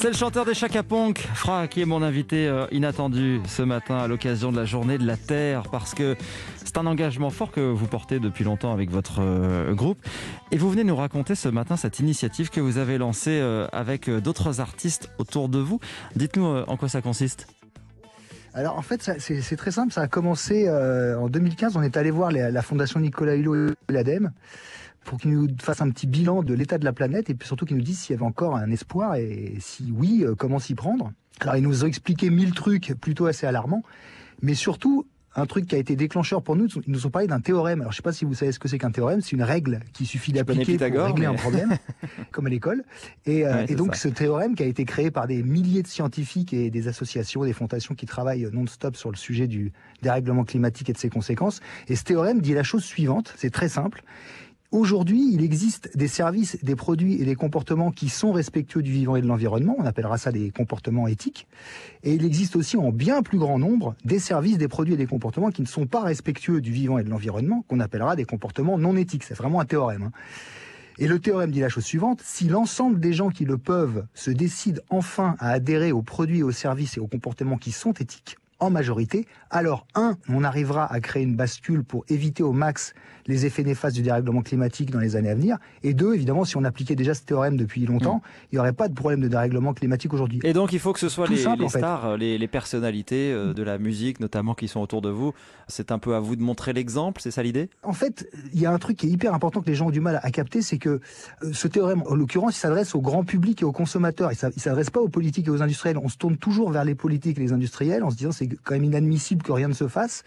C'est le chanteur des Chaka Ponk, Fra, qui est mon invité euh, inattendu ce matin à l'occasion de la journée de la Terre, parce que c'est un engagement fort que vous portez depuis longtemps avec votre euh, groupe. Et vous venez nous raconter ce matin cette initiative que vous avez lancée euh, avec d'autres artistes autour de vous. Dites-nous en quoi ça consiste. Alors en fait, c'est très simple. Ça a commencé en 2015. On est allé voir la Fondation Nicolas Hulot et l'ADEME pour qu'ils nous fassent un petit bilan de l'état de la planète et puis surtout qu'ils nous disent s'il y avait encore un espoir et si oui, euh, comment s'y prendre. Alors ils nous ont expliqué mille trucs plutôt assez alarmants, mais surtout un truc qui a été déclencheur pour nous, ils nous ont parlé d'un théorème. Alors je sais pas si vous savez ce que c'est qu'un théorème, c'est une règle qui suffit d'appliquer pour régler un problème, comme à l'école. Et, euh, et donc ce théorème qui a été créé par des milliers de scientifiques et des associations, des fondations qui travaillent non-stop sur le sujet du dérèglement climatique et de ses conséquences. Et ce théorème dit la chose suivante, c'est très simple. Aujourd'hui, il existe des services, des produits et des comportements qui sont respectueux du vivant et de l'environnement. On appellera ça des comportements éthiques. Et il existe aussi en bien plus grand nombre des services, des produits et des comportements qui ne sont pas respectueux du vivant et de l'environnement, qu'on appellera des comportements non éthiques. C'est vraiment un théorème. Hein. Et le théorème dit la chose suivante, si l'ensemble des gens qui le peuvent se décident enfin à adhérer aux produits, aux services et aux comportements qui sont éthiques, en majorité, alors un, on arrivera à créer une bascule pour éviter au max les effets néfastes du dérèglement climatique dans les années à venir. Et deux, évidemment, si on appliquait déjà ce théorème depuis longtemps, mm. il n'y aurait pas de problème de dérèglement climatique aujourd'hui. Et donc, il faut que ce soit les, stars, les, personnalités euh, de la musique, notamment, qui sont autour de vous. C'est un peu à vous de montrer l'exemple, c'est ça l'idée? En fait, il y a un truc qui est hyper important que les gens ont du mal à capter, c'est que euh, ce théorème, en l'occurrence, il s'adresse au grand public et aux consommateurs. Il ne s'adresse pas aux politiques et aux industriels. On se tourne toujours vers les politiques et les industriels en se disant c'est quand même inadmissible que rien ne se fasse.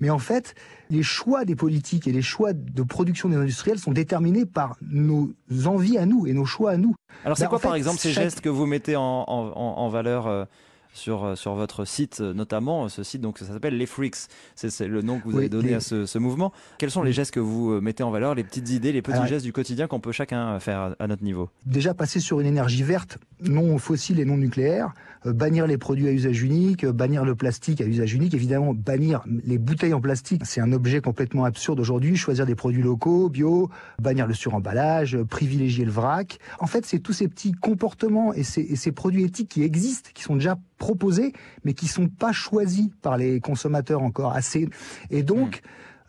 Mais en fait, les choix des politiques et les choix de production des industriels sont déterminés par nos envies à nous et nos choix à nous. Alors c'est bah, quoi par exemple ces gestes que vous mettez en, valeur euh, sur, euh, sur votre site, euh, notamment ce site, donc ça s'appelle Les Freaks. C'est le nom que vous avez donné à ce, mouvement. Quels sont les gestes que vous mettez en valeur, les petites idées, les petits gestes du quotidien qu'on peut chacun faire à notre niveau? Déjà passer sur une énergie verte, non fossile et non nucléaire, bannir les produits à usage unique, bannir le plastique à usage unique, évidemment bannir les bouteilles en plastique, c'est un objet complètement absurde aujourd'hui, choisir des produits locaux, bio, bannir le suremballage, privilégier le vrac. En fait, c'est tous ces petits comportements et ces, et ces produits éthiques qui existent, qui sont déjà proposés, mais qui sont pas choisis par les consommateurs encore assez. Et donc,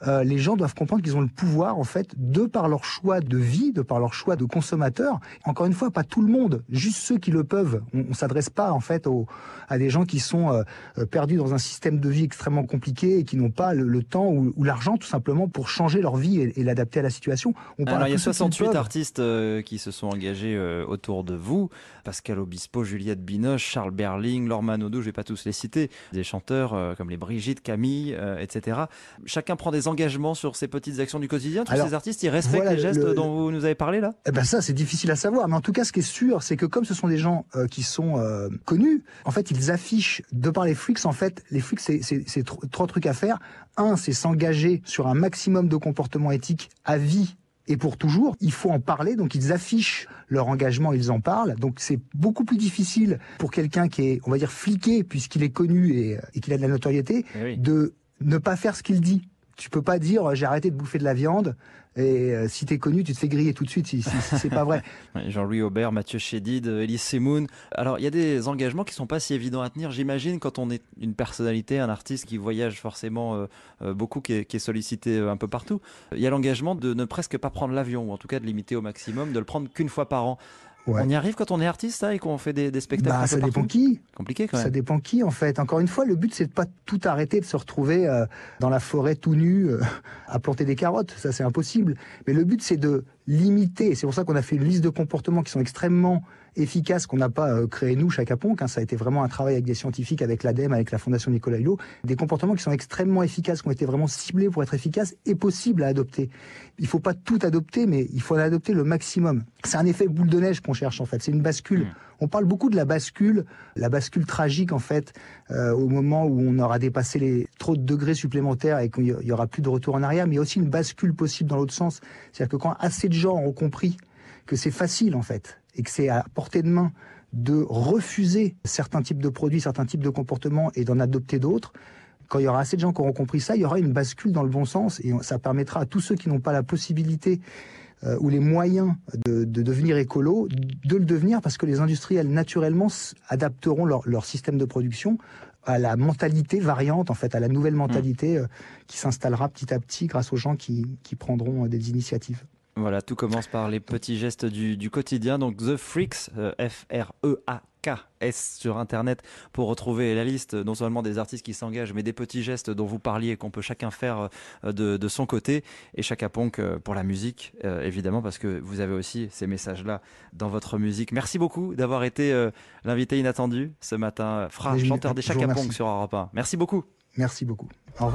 euh, les gens doivent comprendre qu'ils ont le pouvoir, en fait, de par leur choix de vie, de par leur choix de consommateur. Encore une fois, pas tout le monde, juste ceux qui le peuvent. On, on s'adresse pas, en fait, aux, à des gens qui sont euh, euh, perdus dans un système de vie extrêmement compliqué et qui n'ont pas le, temps ou, ou l'argent, tout simplement, pour changer leur vie et, et l'adapter à la situation. On Alors, il y a 68 artistes qui se sont engagés autour de vous. Pascal Obispo, Juliette Binoche, Charles Berling, Laure Manodou, je vais pas tous les citer. Des chanteurs comme les Brigitte, Camille, etc. Chacun prend des engagement sur ces petites actions du quotidien Tous ces artistes, ils respectent les gestes dont vous nous avez parlé là? Eh ben ça, c'est difficile à savoir. Mais en tout cas, ce qui est sûr, c'est que comme ce sont des gens euh, qui sont euh, connus, en fait, ils affichent, de par les freaks, en fait, les freaks, c'est trois trucs à faire. Un, c'est s'engager sur un maximum de comportements éthiques à vie et pour toujours. Il faut en parler, donc ils affichent leur engagement, ils en parlent. Donc c'est beaucoup plus difficile pour quelqu'un qui est, on va dire, fliqué, puisqu'il est connu et, et qu'il a de la notoriété, eh de ne pas faire ce qu'il dit. Tu peux pas dire j'ai arrêté de bouffer de la viande et euh, si tu es connu, tu te fais griller tout de suite si, c'est pas vrai. Jean-Louis Aubert, Mathieu Chédid, Elise Semoun. Alors, il y a des engagements qui sont pas si évidents à tenir, j'imagine, quand on est une personnalité, un artiste qui voyage forcément euh, euh, beaucoup, qui est, sollicité un peu partout. Il y a l'engagement de ne presque pas prendre l'avion, ou en tout cas de limiter au maximum, de le prendre qu'une fois par an. On y arrive quand on est artiste et qu'on fait des, spectacles bah, Ça dépend qui. Compliqué quand même. Ça dépend qui en fait. Encore une fois, le but c'est de pas tout arrêter, de se retrouver euh, dans la forêt tout nu euh, à planter des carottes. Ça c'est impossible. Mais le but c'est de limiter. C'est pour ça qu'on a fait une liste de comportements qui sont extrêmement efficaces qu'on n'a pas euh, créé nous, chaque Ponc. Hein. Ça a été vraiment un travail avec des scientifiques, avec l'ADEME, avec la Fondation Nicolas Hulot. Des comportements qui sont extrêmement efficaces, qui ont été vraiment ciblés pour être efficaces et possibles à adopter. Il faut pas tout adopter, mais il faut en adopter le maximum. C'est un effet boule de neige qu'on cherche en fait. C'est une bascule. Mmh. On parle beaucoup de la bascule, la bascule tragique en fait, euh, au moment où on aura dépassé les trop de degrés supplémentaires et qu'il y aura plus de retour en arrière, mais aussi une bascule possible dans l'autre sens. C'est-à-dire que quand assez de gens ont compris que c'est facile en fait et que c'est à portée de main de refuser certains types de produits, certains types de comportements et d'en adopter d'autres, quand il y aura assez de gens qui auront compris ça, il y aura une bascule dans le bon sens et ça permettra à tous ceux qui n'ont pas la possibilité euh, ou les moyens de, de, devenir écolo, de le devenir parce que les industriels naturellement adapteront leur, leur système de production à la mentalité variante, en fait, à la nouvelle mentalité mmh. qui s'installera petit à petit grâce aux gens qui, qui prendront des initiatives. Voilà, tout commence par les petits gestes du, du quotidien. Donc The Freaks, F-R-E-A KS sur Internet pour retrouver la liste non seulement des artistes qui s'engagent, mais des petits gestes dont vous parliez qu'on peut chacun faire euh, de, de, son côté. Et Chaka Ponk euh, pour la musique, euh, évidemment, parce que vous avez aussi ces messages-là dans votre musique. Merci beaucoup d'avoir été l'invité inattendu ce matin. Fra, chanteur des Chaka Ponk sur Europe 1. Merci beaucoup. Merci beaucoup.